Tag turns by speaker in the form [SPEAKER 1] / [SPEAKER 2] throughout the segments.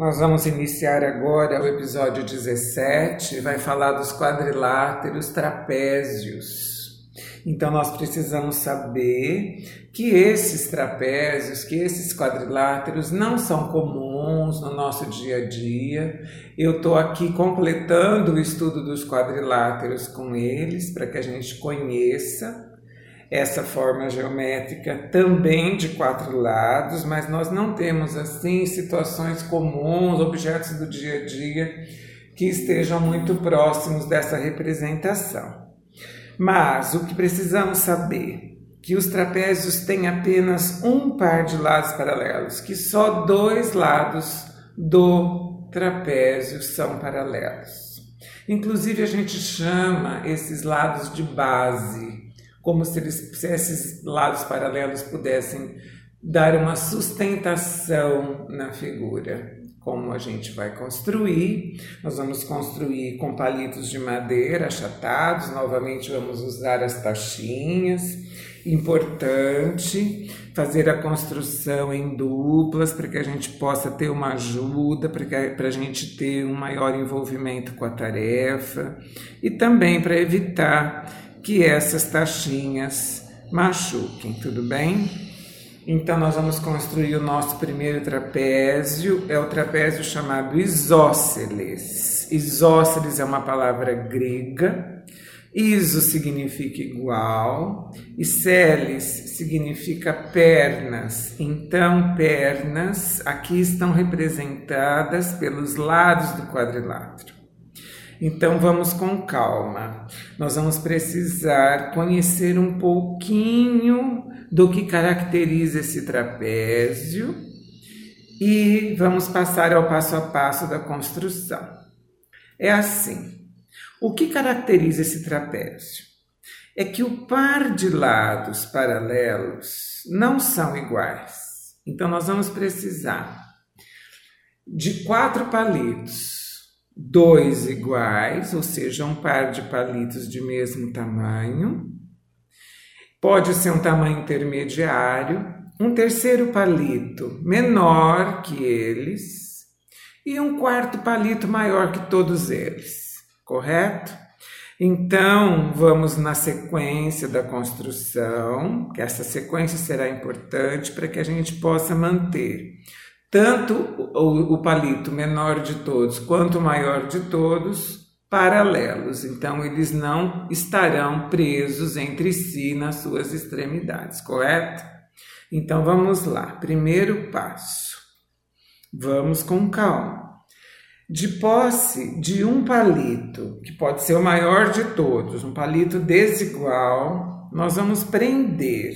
[SPEAKER 1] Nós vamos iniciar agora o episódio 17, vai falar dos quadriláteros trapézios. Então nós precisamos saber que esses trapézios, que esses quadriláteros não são comuns no nosso dia a dia. Eu estou aqui completando o estudo dos quadriláteros com eles para que a gente conheça essa forma geométrica também de quatro lados, mas nós não temos assim situações comuns, objetos do dia a dia que estejam muito próximos dessa representação. Mas o que precisamos saber que os trapézios têm apenas um par de lados paralelos, que só dois lados do trapézio são paralelos. Inclusive a gente chama esses lados de base, como se, eles, se esses lados paralelos pudessem dar uma sustentação na figura. Como a gente vai construir, nós vamos construir com palitos de madeira achatados, novamente vamos usar as tachinhas. Importante fazer a construção em duplas para que a gente possa ter uma ajuda, para a gente ter um maior envolvimento com a tarefa e também para evitar que essas tachinhas machuquem, tudo bem? Então nós vamos construir o nosso primeiro trapézio, é o trapézio chamado isósceles. Isósceles é uma palavra grega. Iso significa igual e celes significa pernas. Então, pernas aqui estão representadas pelos lados do quadrilátero. Então vamos com calma. Nós vamos precisar conhecer um pouquinho do que caracteriza esse trapézio e vamos passar ao passo a passo da construção. É assim. O que caracteriza esse trapézio? É que o par de lados paralelos não são iguais. Então nós vamos precisar de quatro palitos dois iguais, ou seja, um par de palitos de mesmo tamanho. Pode ser um tamanho intermediário, um terceiro palito menor que eles e um quarto palito maior que todos eles, correto? Então, vamos na sequência da construção, que essa sequência será importante para que a gente possa manter tanto o, o palito menor de todos quanto o maior de todos paralelos, então eles não estarão presos entre si nas suas extremidades, correto? Então vamos lá, primeiro passo. Vamos com calma. De posse de um palito, que pode ser o maior de todos, um palito desigual, nós vamos prender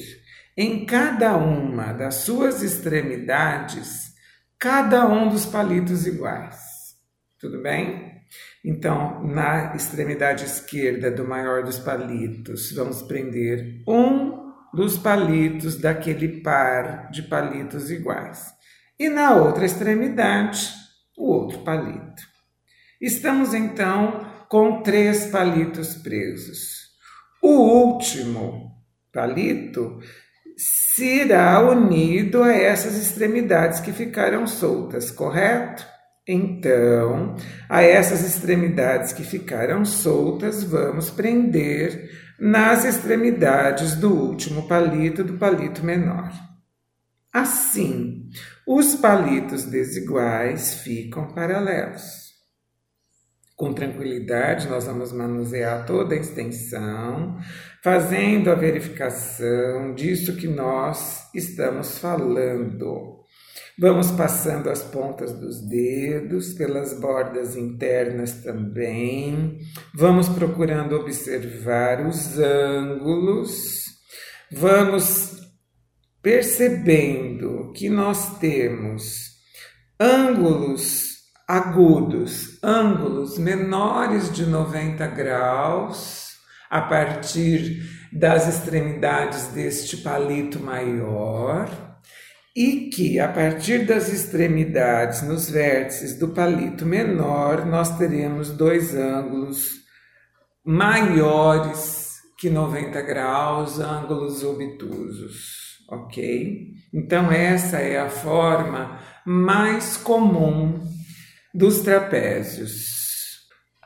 [SPEAKER 1] em cada uma das suas extremidades cada um dos palitos iguais. Tudo bem? Então, na extremidade esquerda do maior dos palitos, vamos prender um dos palitos daquele par de palitos iguais. E na outra extremidade, o outro palito. Estamos então com três palitos presos. O último palito será unido a essas extremidades que ficaram soltas, correto? Então, a essas extremidades que ficaram soltas, vamos prender nas extremidades do último palito do palito menor. Assim, os palitos desiguais ficam paralelos. Com tranquilidade, nós vamos manusear toda a extensão, fazendo a verificação disso que nós estamos falando. Vamos passando as pontas dos dedos, pelas bordas internas também. Vamos procurando observar os ângulos. Vamos percebendo que nós temos ângulos agudos, ângulos menores de 90 graus, a partir das extremidades deste palito maior, e que a partir das extremidades, nos vértices do palito menor, nós teremos dois ângulos maiores que 90 graus, ângulos obtusos, ok? Então, essa é a forma mais comum dos trapézios.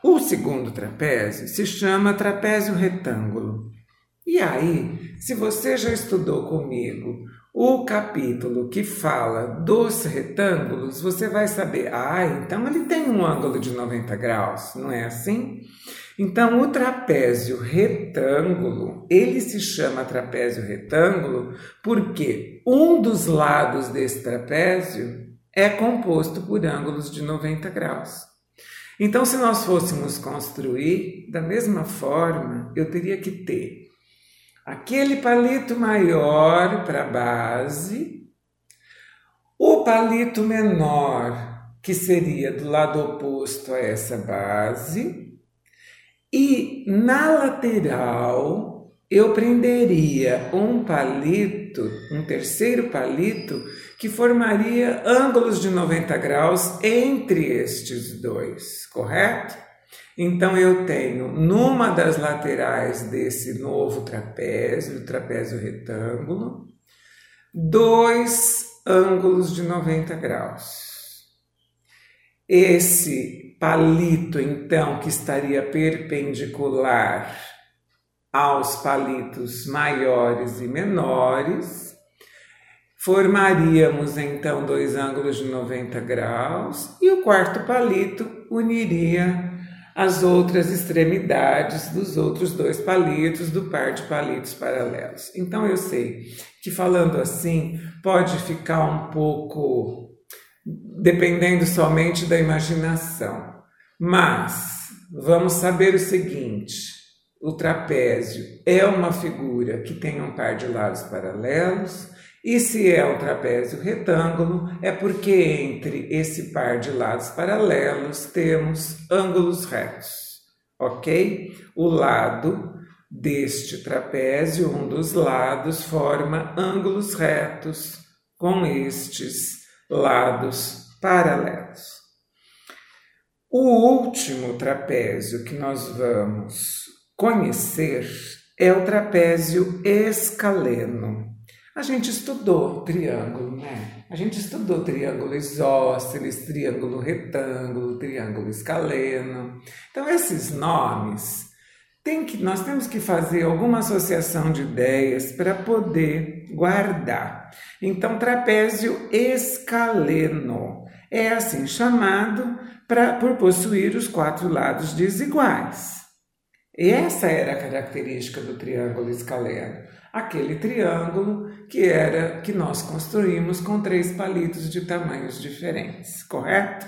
[SPEAKER 1] O segundo trapézio se chama trapézio retângulo. E aí, se você já estudou comigo o capítulo que fala dos retângulos, você vai saber, ah, então ele tem um ângulo de 90 graus, não é assim? Então, o trapézio retângulo, ele se chama trapézio retângulo porque um dos lados desse trapézio é composto por ângulos de 90 graus. Então, se nós fôssemos construir da mesma forma, eu teria que ter aquele palito maior para a base, o palito menor, que seria do lado oposto a essa base, e na lateral eu prenderia um palito, um terceiro palito, que formaria ângulos de 90 graus entre estes dois, correto? Então eu tenho numa das laterais desse novo trapézio, trapézio retângulo, dois ângulos de 90 graus. Esse palito, então, que estaria perpendicular aos palitos maiores e menores, formaríamos então dois ângulos de 90 graus e o quarto palito uniria as outras extremidades dos outros dois palitos do par de palitos paralelos. Então eu sei que falando assim pode ficar um pouco dependendo somente da imaginação. Mas vamos saber o seguinte: o trapézio é uma figura que tem um par de lados paralelos e se é um trapézio retângulo, é porque entre esse par de lados paralelos temos ângulos retos, ok? O lado deste trapézio, um dos lados, forma ângulos retos com estes lados paralelos. O último trapézio que nós vamos conhecer é o trapézio escaleno. A gente estudou triângulo, né? A gente estudou triângulo isósceles, triângulo retângulo, triângulo escaleno. Então, esses nomes, tem que, nós temos que fazer alguma associação de ideias para poder guardar. Então, trapézio escaleno é assim chamado pra, por possuir os quatro lados desiguais. E essa era a característica do triângulo escaleno aquele triângulo que era que nós construímos com três palitos de tamanhos diferentes, correto?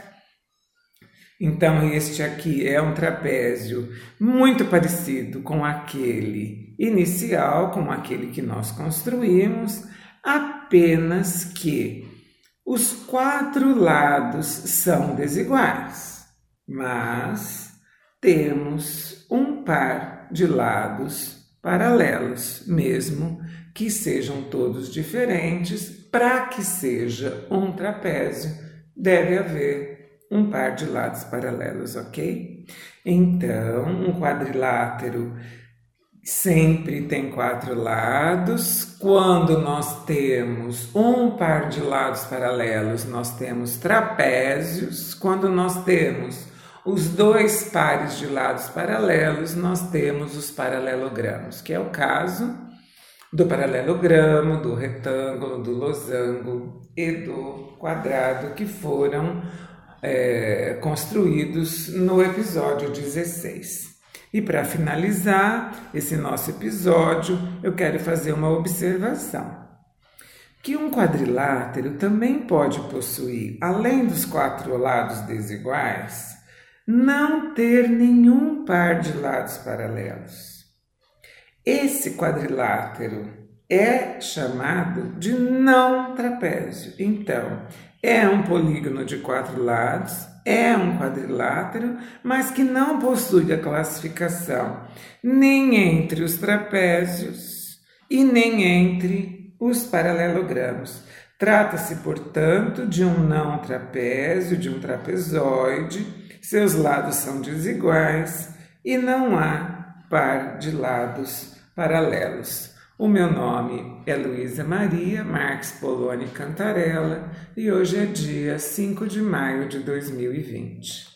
[SPEAKER 1] Então este aqui é um trapézio muito parecido com aquele inicial, com aquele que nós construímos, apenas que os quatro lados são desiguais, mas temos um par de lados paralelos, mesmo que sejam todos diferentes, para que seja um trapézio, deve haver um par de lados paralelos, ok? Então, um quadrilátero sempre tem quatro lados. Quando nós temos um par de lados paralelos, nós temos trapézios. Quando nós temos os dois pares de lados paralelos, nós temos os paralelogramos, que é o caso do paralelogramo, do retângulo, do losango e do quadrado que foram é, construídos no episódio 16. E para finalizar esse nosso episódio, eu quero fazer uma observação. Que um quadrilátero também pode possuir, além dos quatro lados desiguais, não ter nenhum par de lados paralelos. Esse quadrilátero é chamado de não trapézio. Então, é um polígono de quatro lados, é um quadrilátero, mas que não possui a classificação nem entre os trapézios e nem entre os paralelogramos. Trata-se, portanto, de um não trapézio, de um trapezoide seus lados são desiguais e não há par de lados paralelos. O meu nome é Luísa Maria Marques Poloni Cantarella e hoje é dia 5 de maio de 2020.